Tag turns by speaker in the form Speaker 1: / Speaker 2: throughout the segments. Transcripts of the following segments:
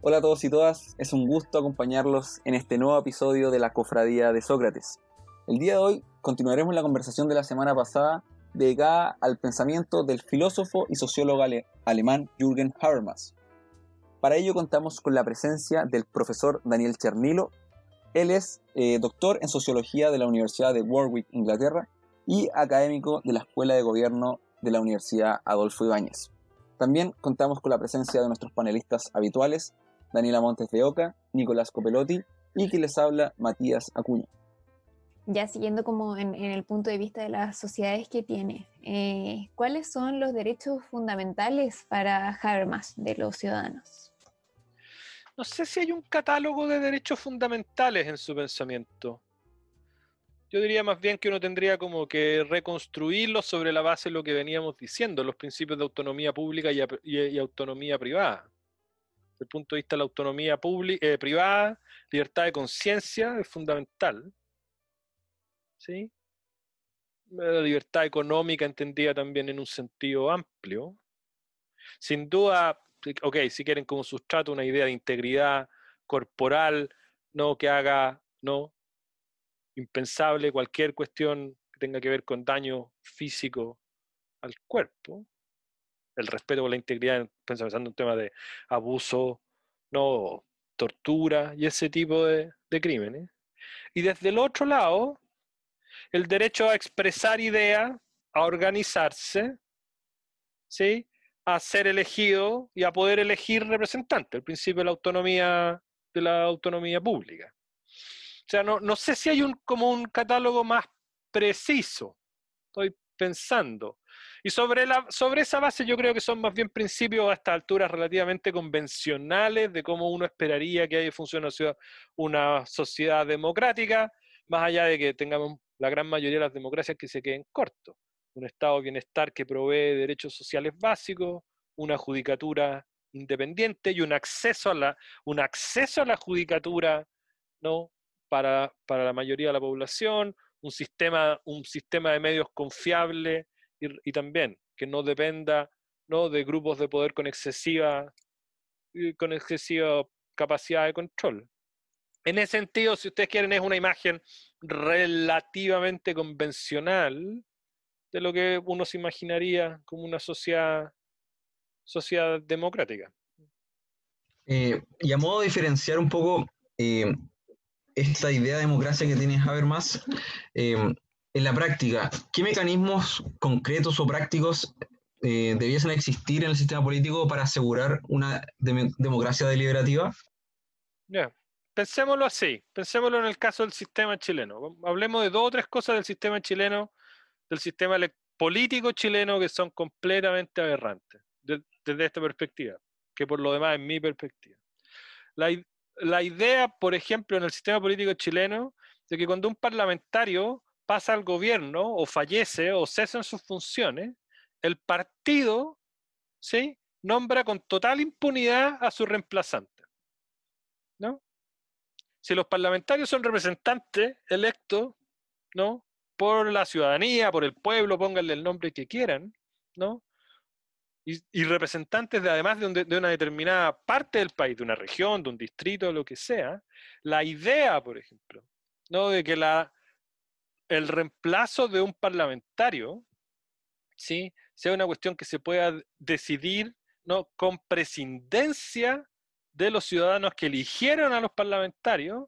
Speaker 1: Hola a todos y todas, es un gusto acompañarlos en este nuevo episodio de la Cofradía de Sócrates. El día de hoy continuaremos la conversación de la semana pasada dedicada al pensamiento del filósofo y sociólogo alemán Jürgen Habermas. Para ello contamos con la presencia del profesor Daniel Chernilo. Él es eh, doctor en sociología de la Universidad de Warwick, Inglaterra, y académico de la Escuela de Gobierno de la Universidad Adolfo Ibáñez. También contamos con la presencia de nuestros panelistas habituales, Daniela Montes de Oca, Nicolás Copelotti y que les habla Matías Acuña.
Speaker 2: Ya siguiendo como en, el punto de vista de las sociedades que tiene, eh, ¿cuáles son los derechos fundamentales para Habermas de los ciudadanos?
Speaker 3: No sé si hay un catálogo de derechos fundamentales en su pensamiento. Yo diría más bien que uno tendría como que reconstruirlo sobre la base de lo que veníamos diciendo, los principios de autonomía pública y autonomía privada desde el punto de vista de la autonomía pública, eh, privada, libertad de conciencia es fundamental. ¿Sí? La libertad económica entendida también en un sentido amplio. Sin duda, ok, si quieren como sustrato una idea de integridad corporal, no que haga, no, impensable cualquier cuestión que tenga que ver con daño físico al cuerpo el respeto por la integridad, pensando en un tema de abuso, no tortura y ese tipo de, crímenes. Y desde el otro lado, el derecho a expresar ideas, a organizarse, ¿sí? a ser elegido y a poder elegir representante, el principio de la autonomía, de la autonomía pública. O sea, no, no sé si hay un, como un catálogo más preciso, estoy pensando. Y sobre, la, sobre esa base yo creo que son más bien principios a estas alturas relativamente convencionales de cómo uno esperaría que haya funcione una sociedad democrática, más allá de que tengamos la gran mayoría de las democracias que se queden cortos. Un estado de bienestar que provee derechos sociales básicos, una judicatura independiente y un acceso a la, un acceso a la judicatura ¿no? para, para la mayoría de la población, un sistema, un sistema de medios confiable y, también que no dependa ¿no? de grupos de poder con excesiva, con excesiva capacidad de control. En ese sentido, si ustedes quieren, es una imagen relativamente convencional de lo que uno se imaginaría como una sociedad, sociedad democrática.
Speaker 4: Eh, y a modo de diferenciar un poco eh, esta idea de democracia que tiene Habermas, eh, en la práctica, ¿qué mecanismos concretos o prácticos eh, debiesen existir en el sistema político para asegurar una democracia deliberativa?
Speaker 3: Ya, pensémoslo así, pensémoslo en el caso del sistema chileno. Hablemos de dos o tres cosas del sistema chileno, del sistema político chileno que son completamente aberrantes desde esta perspectiva, que por lo demás es mi perspectiva. La, la idea, por ejemplo, en el sistema político chileno, de que cuando un parlamentario pasa al gobierno o fallece o cesa en sus funciones, el partido ¿sí? nombra con total impunidad a su reemplazante. ¿no? Si los parlamentarios son representantes electos ¿no? por la ciudadanía, por el pueblo, pónganle el nombre que quieran, ¿no? Y, representantes de, además de, de, una determinada parte del país, de una región, de un distrito, lo que sea, la idea, por ejemplo, ¿no? de que la, el reemplazo de un parlamentario ¿sí? sea una cuestión que se pueda decidir ¿no? con prescindencia de los ciudadanos que eligieron a los parlamentarios,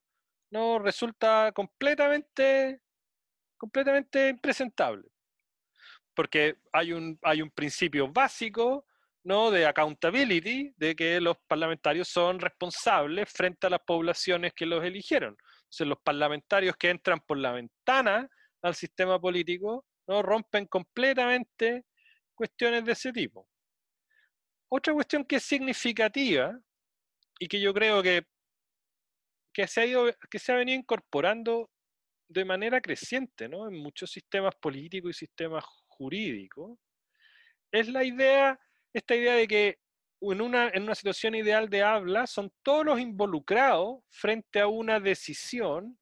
Speaker 3: no resulta completamente, completamente impresentable. Porque hay un, hay un principio básico ¿no? de accountability, de que los parlamentarios son responsables frente a las poblaciones que los eligieron. Entonces, los parlamentarios que entran por la ventana al sistema político ¿no? rompen completamente cuestiones de ese tipo. Otra cuestión que es significativa y que yo creo que, que, se, ha ido, que se ha venido incorporando de manera creciente ¿no? en muchos sistemas políticos y sistemas jurídicos, es la idea, esta idea de que en una, en una situación ideal de habla, son todos los involucrados frente a una decisión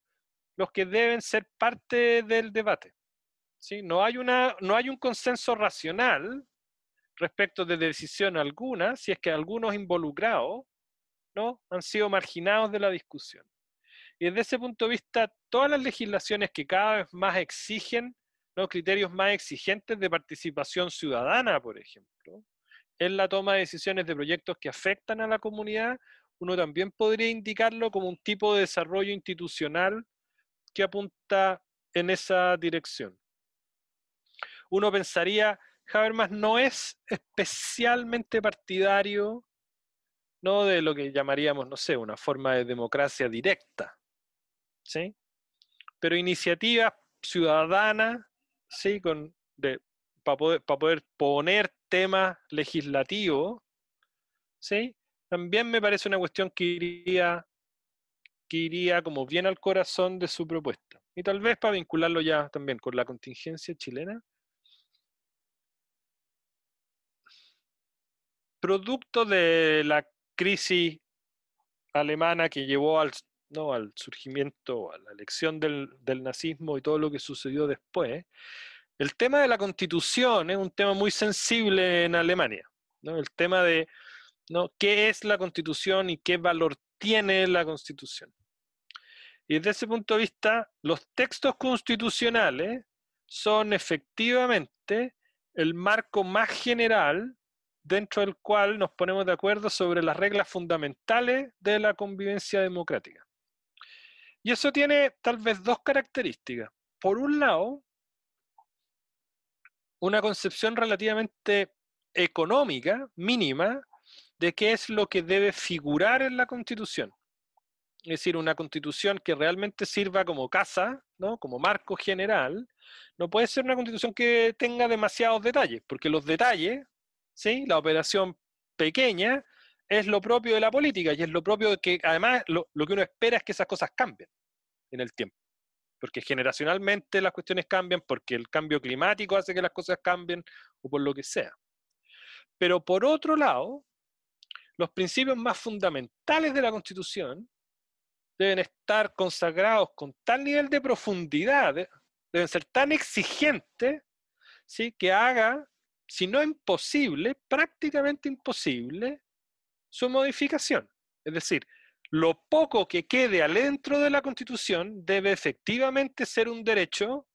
Speaker 3: los que deben ser parte del debate. ¿sí? No, hay una, no hay un consenso racional respecto de decisión alguna si es que algunos involucrados ¿no? han sido marginados de la discusión. Y desde ese punto de vista, todas las legislaciones que cada vez más exigen ¿no? criterios más exigentes de participación ciudadana, por ejemplo, en la toma de decisiones de proyectos que afectan a la comunidad, uno también podría indicarlo como un tipo de desarrollo institucional que apunta en esa dirección. Uno pensaría, Habermas no es especialmente partidario no de lo que llamaríamos, no sé, una forma de democracia directa, ¿sí? Pero iniciativas ciudadanas, ¿sí? Con, para, poder, para poder poner temas legislativos, ¿sí? También me parece una cuestión que iría, que iría como bien al corazón de su propuesta. Y tal vez para vincularlo ya también con la contingencia chilena, producto de la crisis alemana que llevó al, ¿no? al surgimiento, a la elección del, nazismo y todo lo que sucedió después, el tema de la constitución es un tema muy sensible en Alemania. ¿no? El tema de ¿no? qué es la constitución y qué valor tiene la constitución. Y desde ese punto de vista, los textos constitucionales son efectivamente el marco más general dentro del cual nos ponemos de acuerdo sobre las reglas fundamentales de la convivencia democrática. Y eso tiene tal vez dos características. Por un lado, una concepción relativamente económica, mínima, de qué es lo que debe figurar en la Constitución. Es decir, una Constitución que realmente sirva como casa, ¿no? como marco general, no puede ser una Constitución que tenga demasiados detalles, porque los detalles ¿sí? La operación pequeña es lo propio de la política y es lo propio de que además lo, que uno espera es que esas cosas cambien en el tiempo. Porque generacionalmente las cuestiones cambian, porque el cambio climático hace que las cosas cambien o por lo que sea. Pero por otro lado, los principios más fundamentales de la Constitución deben estar consagrados con tal nivel de profundidad, deben ser tan exigentes, ¿sí? que haga si no imposible, prácticamente imposible, su modificación. Es decir, lo poco que quede adentro de la Constitución debe efectivamente ser un derecho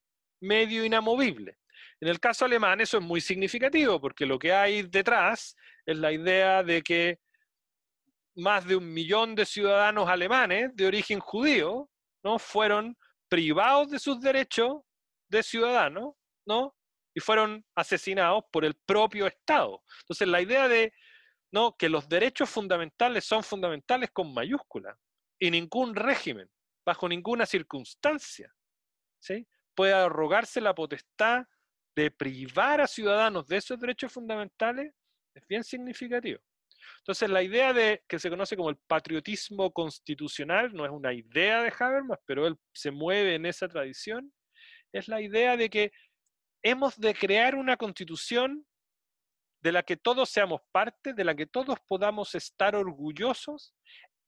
Speaker 3: medio inamovible. En el caso alemán eso es muy significativo porque lo que hay detrás es la idea de que más de un millón de ciudadanos alemanes de origen judío ¿no? fueron privados de sus derechos de ciudadano ¿no? y fueron asesinados por el propio Estado. Entonces, la idea de ¿no? que los derechos fundamentales son fundamentales con mayúscula y ningún régimen, bajo ninguna circunstancia, ¿sí? puede arrogarse la potestad de privar a ciudadanos de esos derechos fundamentales es bien significativo. Entonces, la idea de que se conoce como el patriotismo constitucional no es una idea de Habermas, pero él se mueve en esa tradición, es la idea de que hemos de crear una constitución de la que todos seamos parte, de la que todos podamos estar orgullosos,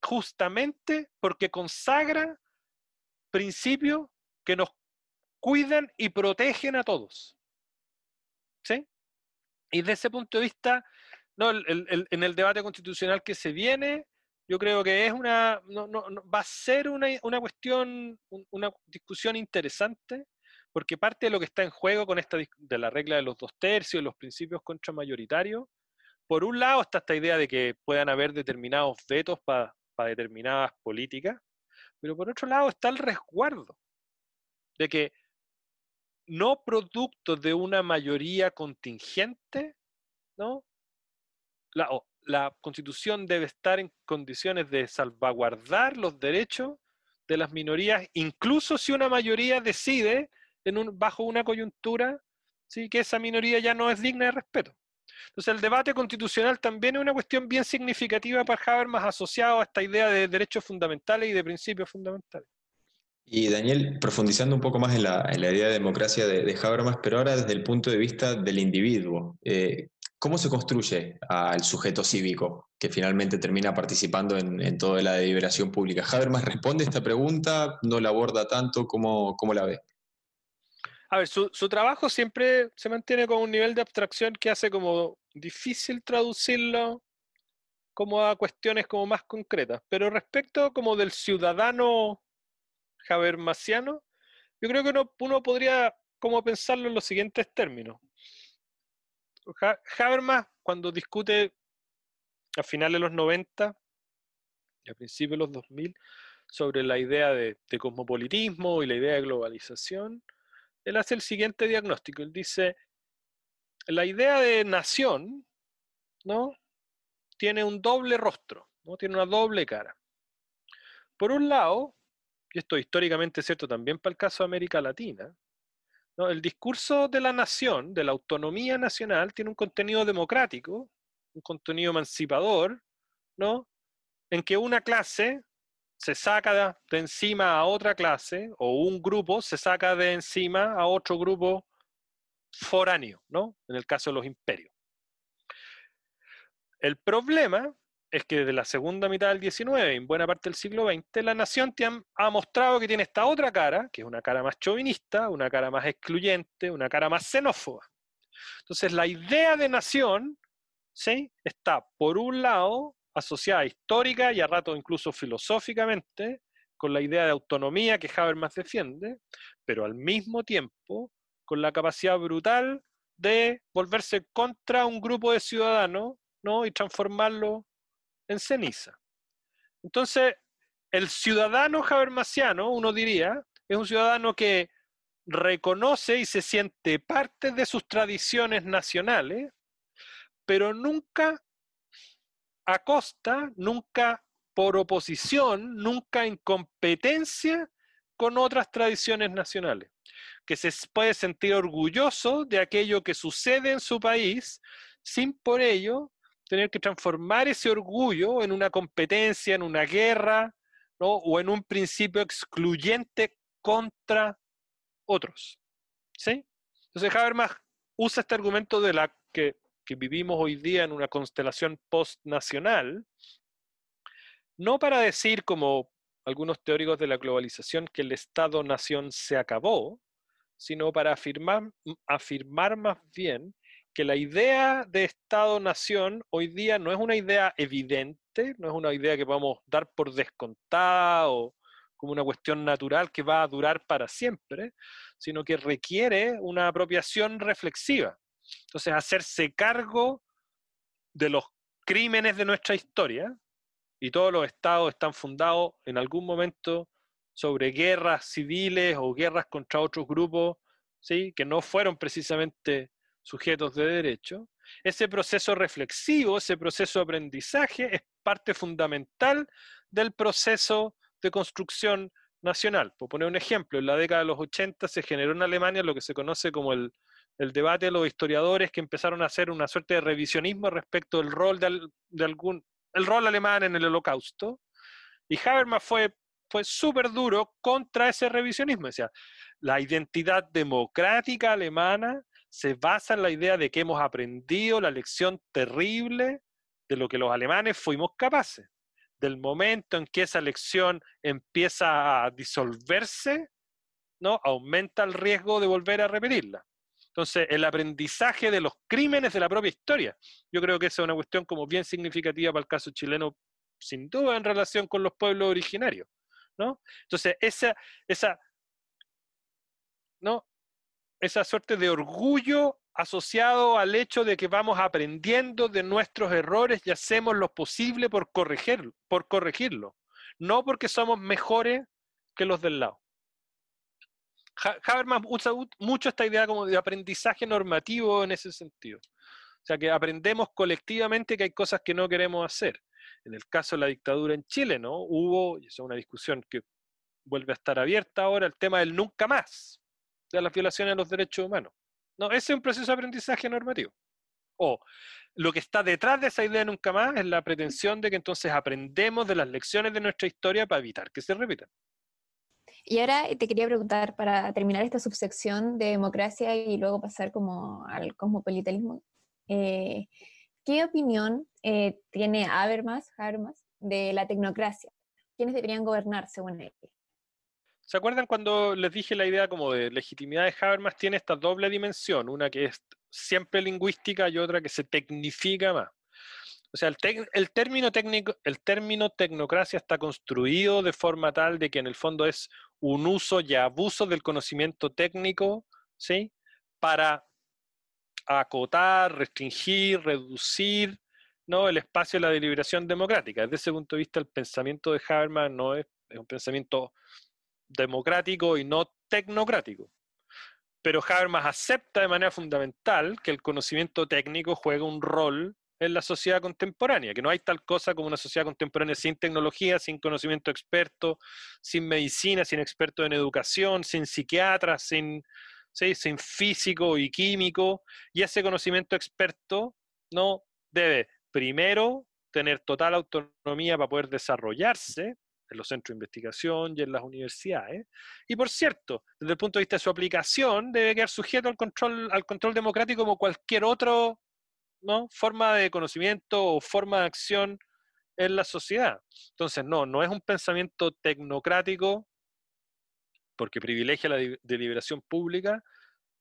Speaker 3: justamente porque consagra principios que nos cuidan y protegen a todos. ¿Sí? Y desde ese punto de vista, no, en el debate constitucional que se viene, yo creo que es una, va a ser una, una cuestión, una discusión interesante, porque parte de lo que está en juego con esta de la regla de los dos tercios, los principios contramayoritarios, por un lado está esta idea de que puedan haber determinados vetos para determinadas políticas, pero por otro lado está el resguardo de que no producto de una mayoría contingente, ¿no? La, la constitución debe estar en condiciones de salvaguardar los derechos de las minorías, incluso si una mayoría decide bajo una coyuntura ¿sí? que esa minoría ya no es digna de respeto. Entonces el debate constitucional también es una cuestión bien significativa para Habermas asociado a esta idea de derechos fundamentales y de principios fundamentales.
Speaker 5: Y Daniel, profundizando un poco más en la, idea de democracia de, Habermas, pero ahora desde el punto de vista del individuo, eh, ¿cómo se construye al sujeto cívico que finalmente termina participando en, toda la deliberación pública? ¿Habermas responde esta pregunta? ¿No la aborda tanto? ¿Cómo, cómo la ve?
Speaker 3: A ver, su, trabajo siempre se mantiene con un nivel de abstracción que hace como difícil traducirlo como a cuestiones como más concretas. Pero respecto como del ciudadano habermasiano, yo creo que uno, podría como pensarlo en los siguientes términos. Habermas, cuando discute a finales de los 90 y a principios de los 2000 sobre la idea de, de cosmopolitismo y la idea de globalización, él hace el siguiente diagnóstico. Él dice, la idea de nación, ¿no? Tiene un doble rostro, ¿no? Tiene una doble cara. Por un lado, y esto históricamente es cierto también para el caso de América Latina, ¿no? el discurso de la nación, de la autonomía nacional, tiene un contenido democrático, un contenido emancipador, ¿no? En que una clase se saca de, encima a otra clase, o un grupo se saca de encima a otro grupo foráneo, ¿no? En el caso de los imperios. El problema es que desde la segunda mitad del XIX, en buena parte del siglo XX, la nación ha mostrado que tiene esta otra cara, que es una cara más chauvinista, una cara más excluyente, una cara más xenófoba. Entonces, la idea de nación ¿sí? está, por un lado, asociada histórica y a rato incluso filosóficamente con la idea de autonomía que Habermas defiende, pero al mismo tiempo con la capacidad brutal de volverse contra un grupo de ciudadanos ¿no? y transformarlo en ceniza. Entonces, el ciudadano habermasiano, uno diría, es un ciudadano que reconoce y se siente parte de sus tradiciones nacionales, pero nunca a costa, nunca por oposición, nunca en competencia con otras tradiciones nacionales, que se puede sentir orgulloso de aquello que sucede en su país sin por ello tener que transformar ese orgullo en una competencia, en una guerra, o en un principio excluyente contra otros. ¿Sí? Entonces Habermas usa este argumento de la que que vivimos hoy día en una constelación postnacional, no para decir, como algunos teóricos de la globalización, que el Estado-nación se acabó, sino para afirmar, afirmar más bien que la idea de Estado-nación hoy día no es una idea evidente, no es una idea que a dar por descontada o como una cuestión natural que va a durar para siempre, sino que requiere una apropiación reflexiva. Entonces, hacerse cargo de los crímenes de nuestra historia, y todos los estados están fundados en algún momento sobre guerras civiles o guerras contra otros grupos, ¿sí? que no fueron precisamente sujetos de derecho. Ese proceso reflexivo, ese proceso de aprendizaje es parte fundamental del proceso de construcción nacional. Por poner un ejemplo, en la década de los 80 se generó en Alemania lo que se conoce como el el debate de los historiadores que empezaron a hacer una suerte de revisionismo respecto del rol de, algún, el rol alemán en el holocausto. Y Habermas fue, fue súper duro contra ese revisionismo. Decía, la identidad democrática alemana se basa en la idea de que hemos aprendido la lección terrible de lo que los alemanes fuimos capaces. Del momento en que esa lección empieza a disolverse, ¿no? aumenta el riesgo de volver a repetirla. Entonces, el aprendizaje de los crímenes de la propia historia. Yo creo que esa es una cuestión como bien significativa para el caso chileno, sin duda en relación con los pueblos originarios. ¿no? Entonces, esa, esa, ¿no? esa suerte de orgullo asociado al hecho de que vamos aprendiendo de nuestros errores y hacemos lo posible por, corregir, por corregirlo, no porque somos mejores que los del lado. Habermas usa mucho esta idea como de aprendizaje normativo en ese sentido. O sea, que aprendemos colectivamente que hay cosas que no queremos hacer. En el caso de la dictadura en Chile, ¿no? Hubo, y eso es una discusión que vuelve a estar abierta ahora, el tema del nunca más, de las violaciones de los derechos humanos. No, ese es un proceso de aprendizaje normativo. O lo que está detrás de esa idea de nunca más es la pretensión de que entonces aprendemos de las lecciones de nuestra historia para evitar que se repitan.
Speaker 2: Y ahora te quería preguntar, para terminar esta subsección de democracia y luego pasar como al cosmopolitanismo, eh, ¿qué opinión eh, tiene Habermas, Habermas de la tecnocracia? ¿Quiénes deberían gobernar según él?
Speaker 3: ¿Se acuerdan cuando les dije la idea como de legitimidad de Habermas tiene esta doble dimensión, una que es siempre lingüística y otra que se tecnifica más? O sea, el, término técnico, el término tecnocracia está construido de forma tal de que en el fondo es un uso y abuso del conocimiento técnico, ¿sí? Para acotar, restringir, reducir, ¿no? el espacio de la deliberación democrática. Desde ese punto de vista, el pensamiento de Habermas no es, es un pensamiento democrático y no tecnocrático. Pero Habermas acepta de manera fundamental que el conocimiento técnico juega un rol en la sociedad contemporánea, que no hay tal cosa como una sociedad contemporánea sin tecnología, sin conocimiento experto, sin medicina, sin expertos en educación, sin psiquiatras, sin, ¿sí? sin físico y químico, y ese conocimiento experto no debe primero tener total autonomía para poder desarrollarse en los centros de investigación y en las universidades. Y por cierto, desde el punto de vista de su aplicación, debe quedar sujeto al control, al control democrático como cualquier otro ¿no? forma de conocimiento o forma de acción en la sociedad. Entonces, no, no es un pensamiento tecnocrático porque privilegia la de- deliberación pública,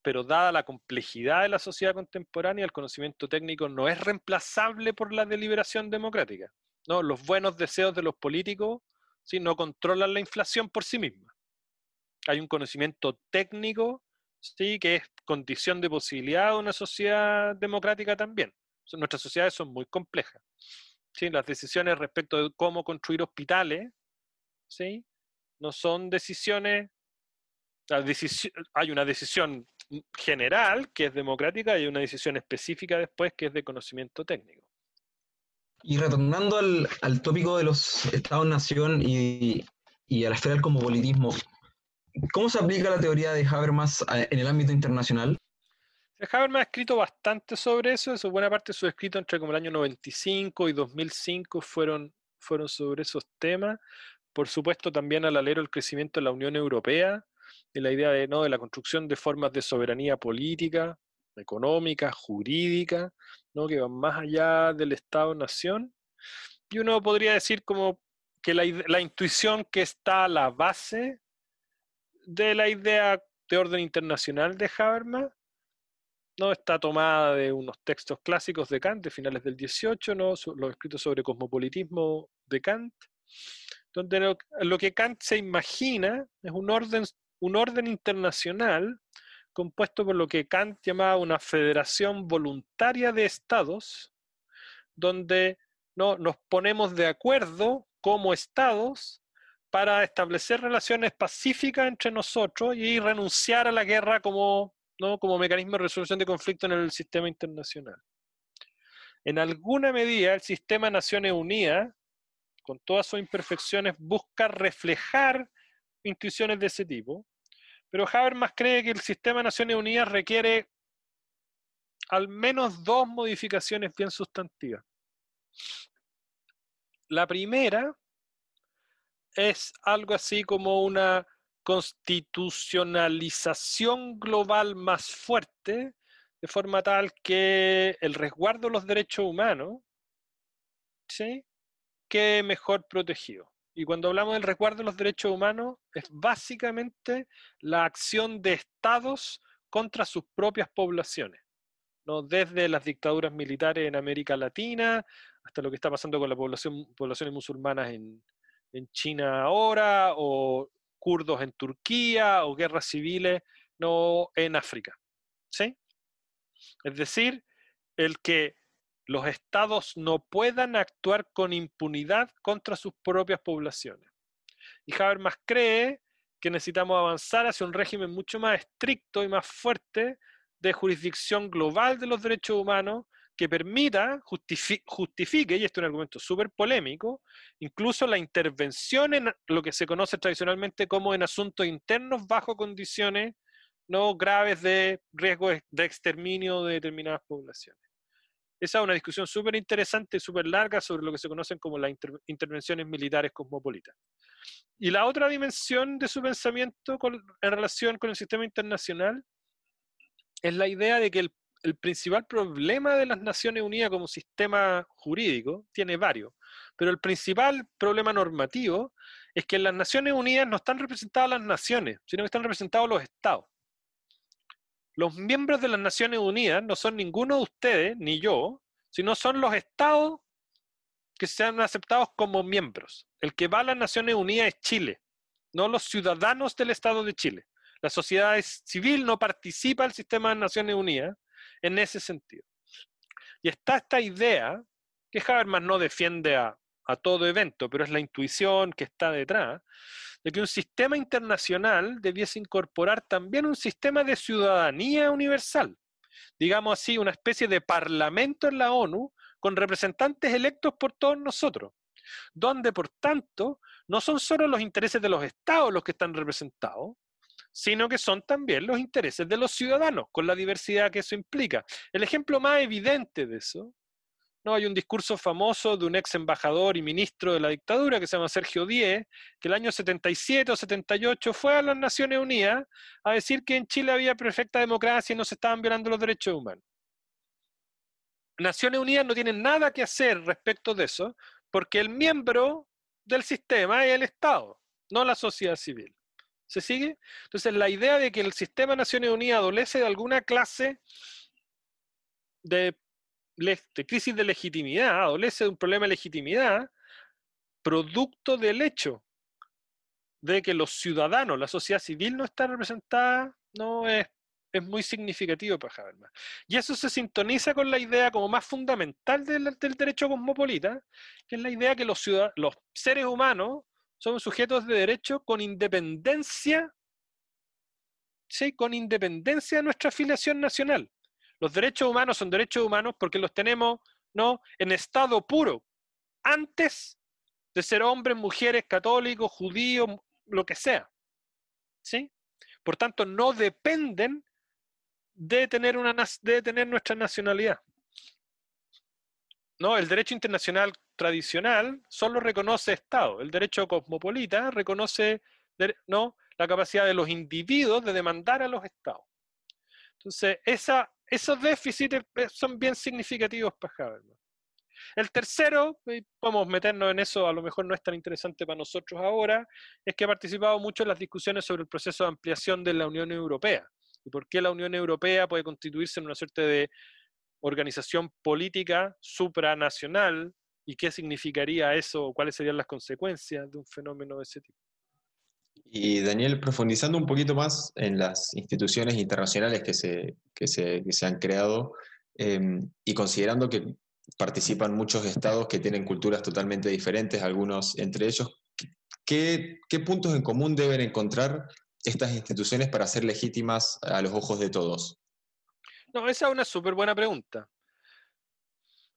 Speaker 3: pero dada la complejidad de la sociedad contemporánea, el conocimiento técnico no es reemplazable por la deliberación democrática. ¿no? Los buenos deseos de los políticos ¿sí? no controlan la inflación por sí misma. Hay un conocimiento técnico ¿sí? que es condición de posibilidad de una sociedad democrática también. Nuestras sociedades son muy complejas. ¿sí? Las decisiones respecto de cómo construir hospitales ¿sí? no son decisiones decisi- hay una decisión general que es democrática y una decisión específica después que es de conocimiento técnico.
Speaker 4: Y retornando al, al tópico de los estados-nación y, y a la esfera del cosmopolitismo, ¿cómo se aplica la teoría de Habermas a- en el ámbito internacional?
Speaker 3: Habermas ha escrito bastante sobre eso, eso buena parte de sus escritos entre como el año 95 y 2005 fueron, fueron sobre esos temas. Por supuesto, también al alero el crecimiento de la Unión Europea y la idea de, ¿no? de la construcción de formas de soberanía política, económica, jurídica, ¿no? que van más allá del Estado-nación. Y uno podría decir como que la, la intuición que está a la base de la idea de orden internacional de Habermas no está tomada de unos textos clásicos de Kant de finales del 18, ¿no? Los escritos sobre cosmopolitismo de Kant, donde lo, lo que Kant se imagina es un orden, un orden internacional compuesto por lo que Kant llamaba una federación voluntaria de estados, donde ¿no? nos ponemos de acuerdo como estados para establecer relaciones pacíficas entre nosotros y renunciar a la guerra como, ¿no? como mecanismo de resolución de conflictos en el sistema internacional. En alguna medida, el sistema Naciones Unidas, con todas sus imperfecciones, busca reflejar intuiciones de ese tipo, pero Habermas cree que el sistema Naciones Unidas requiere al menos dos modificaciones bien sustantivas. La primera es algo así como una constitucionalización global más fuerte, de forma tal que el resguardo de los derechos humanos ¿sí? quede mejor protegido. Y cuando hablamos del resguardo de los derechos humanos, es básicamente la acción de estados contra sus propias poblaciones. ¿no? Desde las dictaduras militares en América Latina hasta lo que está pasando con la población, poblaciones musulmanas en, en China ahora, o kurdos en Turquía, o guerras civiles no en África. ¿Sí? Es decir, el que los estados no puedan actuar con impunidad contra sus propias poblaciones. Y Habermas cree que necesitamos avanzar hacia un régimen mucho más estricto y más fuerte de jurisdicción global de los derechos humanos que permita, justifi justifique, y esto es un argumento súper polémico, incluso la intervención en lo que se conoce tradicionalmente como en asuntos internos bajo condiciones no graves de riesgo de exterminio de determinadas poblaciones. Esa es una discusión súper interesante, súper larga sobre lo que se conocen como las inter intervenciones militares cosmopolitas. Y la otra dimensión de su pensamiento con, en relación con el sistema internacional es la idea de que el, el, principal problema de las Naciones Unidas como sistema jurídico tiene varios, pero el principal problema normativo es que en las Naciones Unidas no están representadas las naciones, sino que están representados los estados. Los miembros de las Naciones Unidas no son ninguno de ustedes, ni yo, sino son los estados que sean aceptados como miembros. El que va a las Naciones Unidas es Chile, no los ciudadanos del Estado de Chile. La sociedad civil no participa del sistema de Naciones Unidas en ese sentido. Y está esta idea, que Habermas no defiende a, a todo evento, pero es la intuición que está detrás, de que un sistema internacional debiese incorporar también un sistema de ciudadanía universal, digamos así, una especie de parlamento en la ONU con representantes electos por todos nosotros, donde por tanto no son solo los intereses de los estados los que están representados, sino que son también los intereses de los ciudadanos, con la diversidad que eso implica. El ejemplo más evidente de eso no, hay un discurso famoso de un ex embajador y ministro de la dictadura que se llama Sergio Díez, que el año 77 o 78 fue a las Naciones Unidas a decir que en Chile había perfecta democracia y no se estaban violando los derechos humanos. Naciones Unidas no tienen nada que hacer respecto de eso, porque el miembro del sistema es el Estado, no la sociedad civil. ¿Se sigue? Entonces, la idea de que el sistema de Naciones Unidas adolece de alguna clase de crisis de legitimidad, adolece de un problema de legitimidad, producto del hecho de que los ciudadanos, la sociedad civil no está representada, no es, es muy significativo para Habermas. Y eso se sintoniza con la idea como más fundamental del, derecho cosmopolita, que es la idea que los, los seres humanos son sujetos de derecho con independencia, ¿sí? con independencia de nuestra afiliación nacional. Los derechos humanos son derechos humanos porque los tenemos ¿no? en estado puro, antes de ser hombres, mujeres, católicos, judíos, lo que sea. ¿Sí? Por tanto, no dependen de tener, una, de tener nuestra nacionalidad. No, el derecho internacional tradicional solo reconoce Estado. El derecho cosmopolita reconoce ¿no? la capacidad de los individuos de demandar a los Estados. Entonces, esa esos déficits eh, son bien significativos para Habermas. El tercero, podemos meternos en eso, a lo mejor no es tan interesante para nosotros ahora, es que ha participado mucho en las discusiones sobre el proceso de ampliación de la Unión Europea y por qué la Unión Europea puede constituirse en una suerte de organización política supranacional y qué significaría eso, cuáles serían las consecuencias de un fenómeno de ese tipo.
Speaker 5: Y Daniel, profundizando un poquito más en las instituciones internacionales que se, se, han creado em, y considerando que participan muchos estados que tienen culturas totalmente diferentes, algunos entre ellos, ¿qué, qué puntos en común deben encontrar estas instituciones para ser legítimas a los ojos de todos?
Speaker 3: No, esa es una súper buena pregunta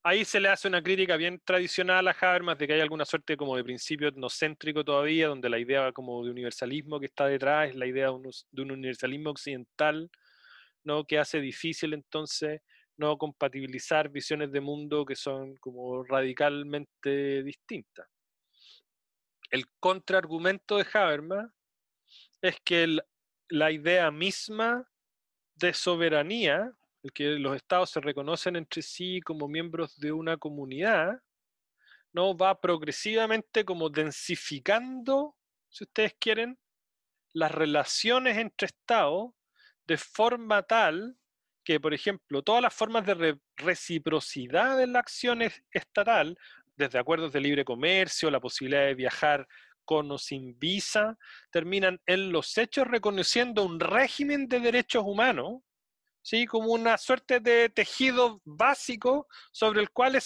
Speaker 3: ahí se le hace una crítica bien tradicional a Habermas de que hay alguna suerte como de principio etnocéntrico todavía, donde la idea como de universalismo que está detrás es la idea de un, universalismo occidental, ¿no? que hace difícil entonces no compatibilizar visiones de mundo que son como radicalmente distintas. El contraargumento de Habermas es que la idea misma de soberanía que los estados se reconocen entre sí como miembros de una comunidad, ¿no? va progresivamente como densificando, si ustedes quieren, las relaciones entre estados de forma tal que, por ejemplo, todas las formas de reciprocidad en la acción estatal, desde acuerdos de libre comercio, la posibilidad de viajar con o sin visa, terminan en los hechos reconociendo un régimen de derechos humanos ¿sí? como una suerte de tejido básico sobre el cual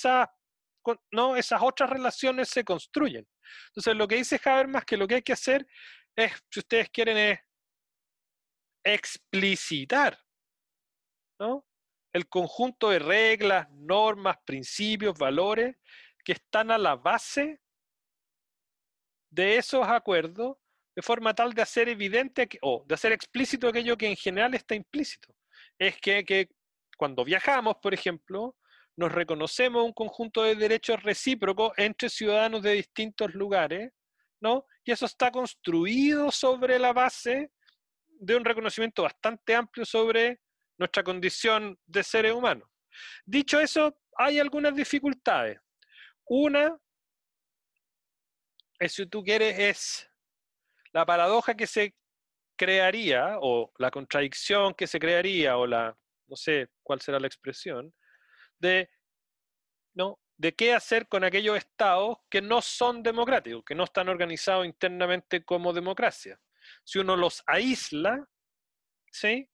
Speaker 3: ¿no? esas otras relaciones se construyen. Entonces, lo que dice Habermas que lo que hay que hacer es, si ustedes quieren, es explicitar ¿no? el conjunto de reglas, normas, principios, valores que están a la base de esos acuerdos de forma tal de hacer evidente o de hacer explícito aquello que en general está implícito es que, cuando viajamos, por ejemplo, nos reconocemos un conjunto de derechos recíprocos entre ciudadanos de distintos lugares, ¿no? Y eso está construido sobre la base de un reconocimiento bastante amplio sobre nuestra condición de seres humanos. Dicho eso, hay algunas dificultades. Una, es, si tú quieres, es la paradoja que se crearía, o la contradicción que se crearía, o la, no sé cuál será la expresión, de, ¿no? de qué hacer con aquellos estados que no son democráticos, que no están organizados internamente como democracia. Si uno los aísla, ¿sí?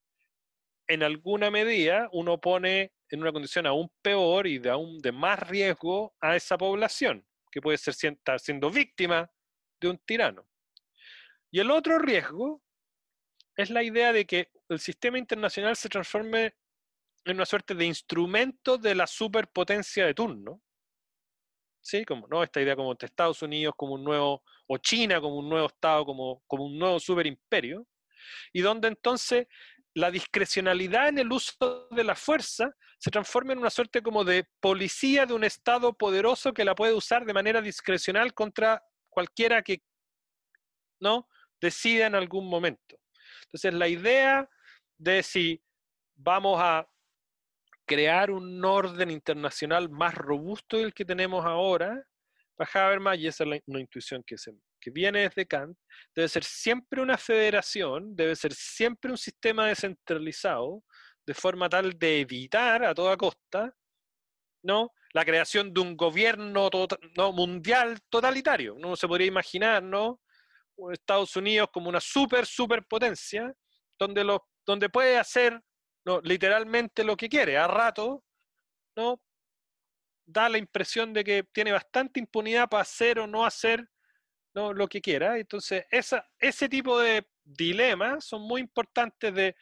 Speaker 3: en alguna medida uno pone en una condición aún peor y de aún de más riesgo a esa población, que puede ser, estar siendo víctima de un tirano. Y el otro riesgo es la idea de que el sistema internacional se transforme en una suerte de instrumento de la superpotencia de turno. ¿Sí? Como, ¿no? Esta idea como de Estados Unidos como un nuevo, o China como un nuevo Estado, como, como un nuevo superimperio, y donde entonces la discrecionalidad en el uso de la fuerza se transforma en una suerte como de policía de un Estado poderoso que la puede usar de manera discrecional contra cualquiera que no decida en algún momento. Entonces, la idea de si vamos a crear un orden internacional más robusto del que tenemos ahora, para Habermas, y esa es una intuición que, se, viene desde Kant, debe ser siempre una federación, debe ser siempre un sistema descentralizado, de forma tal de evitar a toda costa ¿no? la creación de un gobierno ¿no? mundial totalitario. No se podría imaginar ¿no? Estados Unidos como una super, superpotencia, donde, lo, donde puede hacer ¿no? literalmente lo que quiere. A rato, ¿no? da la impresión de que tiene bastante impunidad para hacer o no hacer ¿no? lo que quiera. Entonces, esa, ese tipo de dilemas son muy importantes de,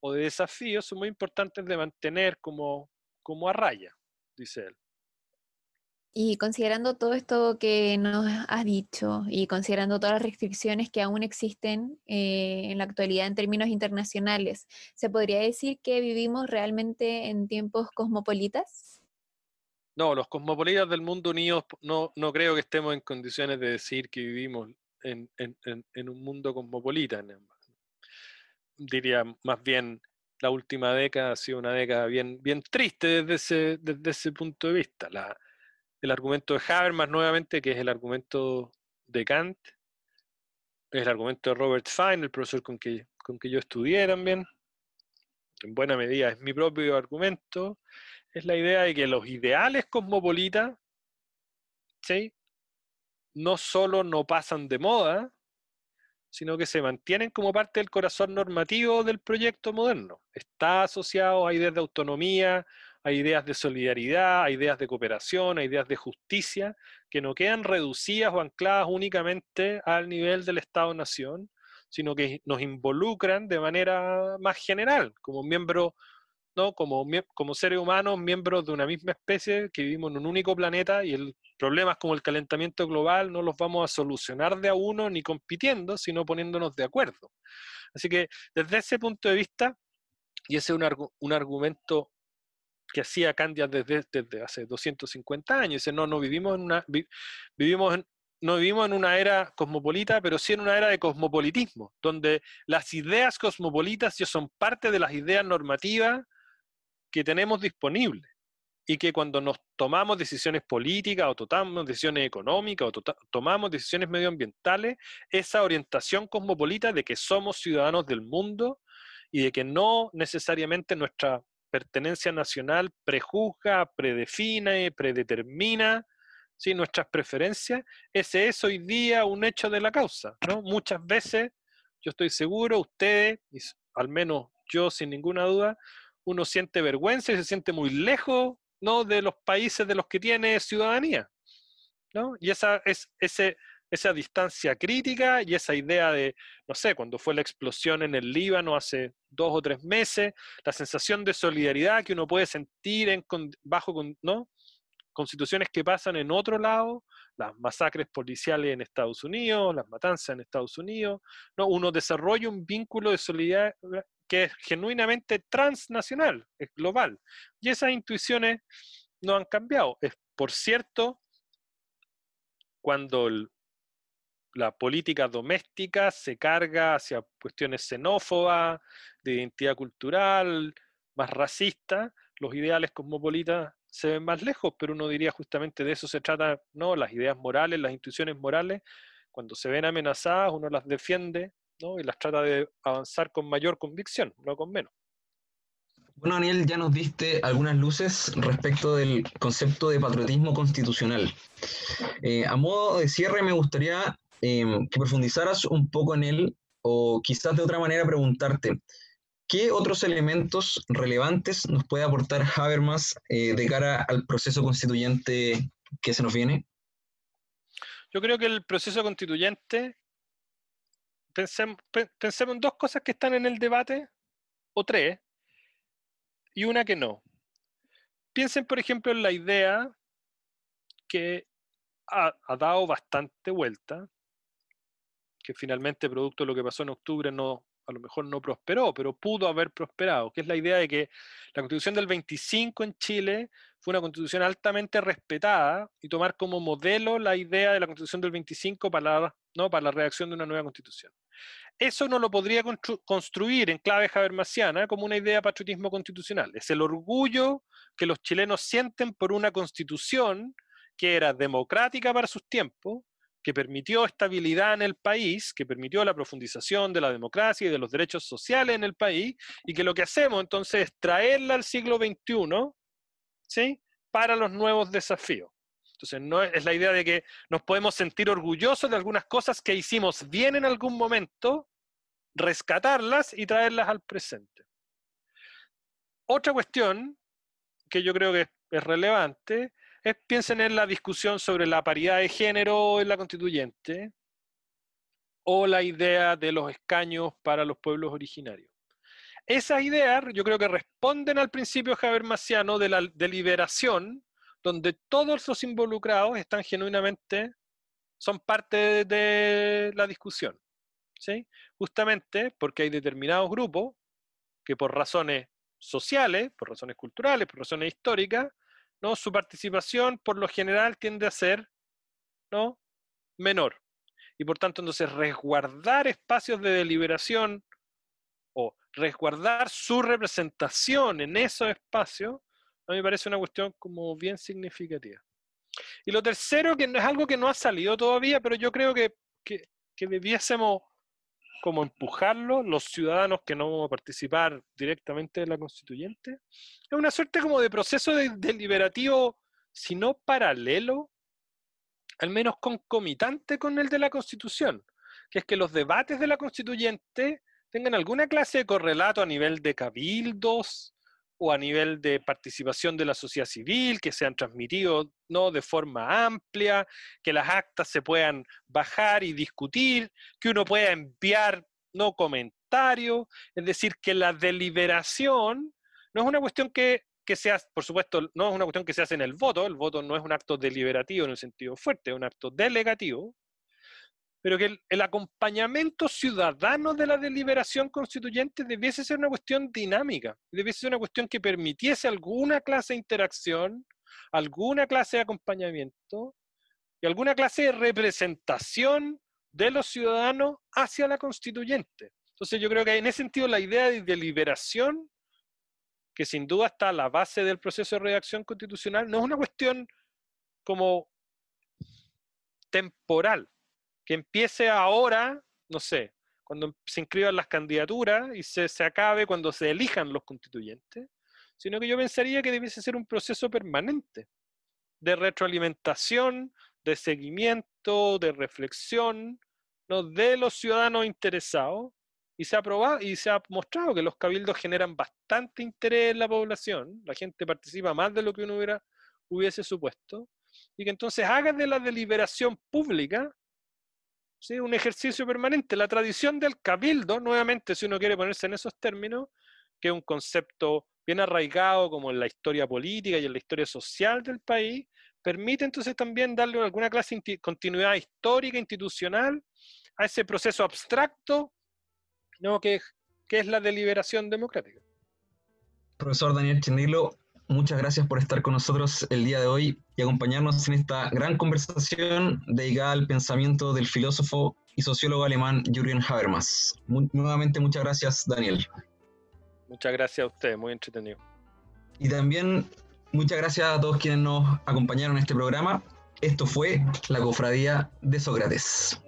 Speaker 3: o de desafíos, son muy importantes de mantener como, como a raya, dice él.
Speaker 2: Y considerando todo esto que nos has dicho y considerando todas las restricciones que aún existen eh, en la actualidad en términos internacionales, ¿se podría decir que vivimos realmente en tiempos cosmopolitas?
Speaker 3: No, los cosmopolitas del mundo unido no, no creo que estemos en condiciones de decir que vivimos en, un mundo cosmopolita. Diría más bien la última década ha sido una década bien, bien triste desde ese, desde ese punto de vista. El argumento de Habermas nuevamente, que es el argumento de Kant, es el argumento de Robert Fine, el profesor con que, con yo estudié también, en buena medida es mi propio argumento, es la idea de que los ideales cosmopolitas, ¿sí? no solo no pasan de moda, sino que se mantienen como parte del corazón normativo del proyecto moderno. Está asociado a ideas de autonomía, hay ideas de solidaridad, hay ideas de cooperación, hay ideas de justicia, que no quedan reducidas o ancladas únicamente al nivel del Estado-Nación, sino que nos involucran de manera más general, como miembros, ¿no? como, como seres humanos, miembros de una misma especie que vivimos en un único planeta y el problemas como el calentamiento global no los vamos a solucionar de a uno ni compitiendo, sino poniéndonos de acuerdo. Así que desde ese punto de vista, y ese es un, un argumento que hacía Candia desde, desde, hace 250 años. Dice, no, no vivimos en una, vivimos no vivimos en una era cosmopolita, pero sí en una era de cosmopolitismo, donde las ideas cosmopolitas ya son parte de las ideas normativas que tenemos disponibles y que cuando nos tomamos decisiones políticas o tomamos decisiones económicas o tomamos decisiones medioambientales, esa orientación cosmopolita de que somos ciudadanos del mundo y de que no necesariamente nuestra pertenencia nacional prejuzga, predefine, predetermina ¿sí? nuestras preferencias, ese es hoy día un hecho de la causa. ¿no? Muchas veces, yo estoy seguro, ustedes, al menos yo sin ninguna duda, uno siente vergüenza y se siente muy lejos ¿no? de los países de los que tiene ciudadanía. ¿no? Y esa, es, ese, esa distancia crítica y esa idea de, no sé, cuando fue la explosión en el Líbano hace dos o tres meses, la sensación de solidaridad que uno puede sentir en, bajo ¿no? constituciones que pasan en otro lado, las masacres policiales en Estados Unidos, las matanzas en Estados Unidos, ¿no? uno desarrolla un vínculo de solidaridad que es genuinamente transnacional, es global. Y esas intuiciones no han cambiado. Es, por cierto, cuando el, la política doméstica se carga hacia cuestiones xenófobas, de identidad cultural, más racista, los ideales cosmopolitas se ven más lejos, pero uno diría justamente de eso se trata, ¿no? Las ideas morales, las intuiciones morales, cuando se ven amenazadas, uno las defiende, ¿no? Y las trata de avanzar con mayor convicción, no con menos.
Speaker 4: Bueno, Daniel, ya nos diste algunas luces respecto del concepto de patriotismo constitucional. Eh, a modo de cierre, me gustaría em, que profundizaras un poco en él o quizás de otra manera preguntarte, ¿qué otros elementos relevantes nos puede aportar Habermas eh, de cara al proceso constituyente que se nos viene?
Speaker 3: Yo creo que el proceso constituyente, pensemos, pensemos en dos cosas que están en el debate, o tres, y una que no. Piensen, por ejemplo, en la idea que ha, dado bastante vuelta, que finalmente, producto de lo que pasó en octubre, no, a lo mejor no prosperó, pero pudo haber prosperado, que es la idea de que la constitución del 25 en Chile fue una constitución altamente respetada y tomar como modelo la idea de la constitución del 25 para la, ¿no? para la redacción de una nueva constitución. Eso no lo podría construir en clave habermasiana como una idea de patriotismo constitucional. Es el orgullo que los chilenos sienten por una constitución que era democrática para sus tiempos, que permitió estabilidad en el país, que permitió la profundización de la democracia y de los derechos sociales en el país, y que lo que hacemos entonces es traerla al siglo XXI ¿sí? para los nuevos desafíos. Entonces, no es, la idea de que nos podemos sentir orgullosos de algunas cosas que hicimos bien en algún momento, rescatarlas y traerlas al presente. Otra cuestión que yo creo que es relevante piensen en la discusión sobre la paridad de género en la constituyente o la idea de los escaños para los pueblos originarios. Esas ideas yo creo que responden al principio habermasiano de la deliberación, donde todos los involucrados están genuinamente, son parte de la discusión. ¿sí? Justamente porque hay determinados grupos que por razones sociales, por razones culturales, por razones históricas, ¿no? Su participación por lo general tiende a ser ¿no? menor. Y por tanto, entonces, resguardar espacios de deliberación o resguardar su representación en esos espacios, a mí me parece una cuestión como bien significativa. Y lo tercero, que es algo que no ha salido todavía, pero yo creo que, que debiésemos como empujarlo, los ciudadanos que no vamos a participar directamente de la constituyente. Es una suerte como de proceso deliberativo, si no paralelo, al menos concomitante con el de la constitución, que es que los debates de la constituyente tengan alguna clase de correlato a nivel de cabildos o a nivel de participación de la sociedad civil, que sean transmitidos ¿no? de forma amplia, que las actas se puedan bajar y discutir, que uno pueda enviar no comentarios, es decir, que la deliberación no es una cuestión que, que se hace, por supuesto, no es una cuestión que se hace en el voto, el voto no es un acto deliberativo en el sentido fuerte, es un acto delegativo, pero que el, acompañamiento ciudadano de la deliberación constituyente debiese ser una cuestión dinámica, debiese ser una cuestión que permitiese alguna clase de interacción, alguna clase de acompañamiento y alguna clase de representación de los ciudadanos hacia la constituyente. Entonces yo creo que en ese sentido la idea de deliberación, que sin duda está a la base del proceso de redacción constitucional, no es una cuestión como temporal, que empiece ahora, no sé, cuando se inscriban las candidaturas y se, se acabe cuando se elijan los constituyentes, sino que yo pensaría que debiese ser un proceso permanente de retroalimentación, de seguimiento, de reflexión, ¿no? de los ciudadanos interesados, y se ha probado y se ha mostrado que los cabildos generan bastante interés en la población, la gente participa más de lo que uno hubiera, hubiese supuesto, y que entonces hagan de la deliberación pública ¿sí? un ejercicio permanente. La tradición del cabildo, nuevamente, si uno quiere ponerse en esos términos, que es un concepto bien arraigado como en la historia política y en la historia social del país, permite entonces también darle alguna clase de continuidad histórica, institucional, a ese proceso abstracto ¿no? que, que es la deliberación democrática.
Speaker 4: Profesor Daniel Chinilo, muchas gracias por estar con nosotros el día de hoy y acompañarnos en esta gran conversación dedicada al pensamiento del filósofo y sociólogo alemán Jürgen Habermas. nuevamente muchas gracias, Daniel.
Speaker 3: Muchas gracias a usted, muy entretenido.
Speaker 4: Y también muchas gracias a todos quienes nos acompañaron en este programa. Esto fue la Cofradía de Sócrates.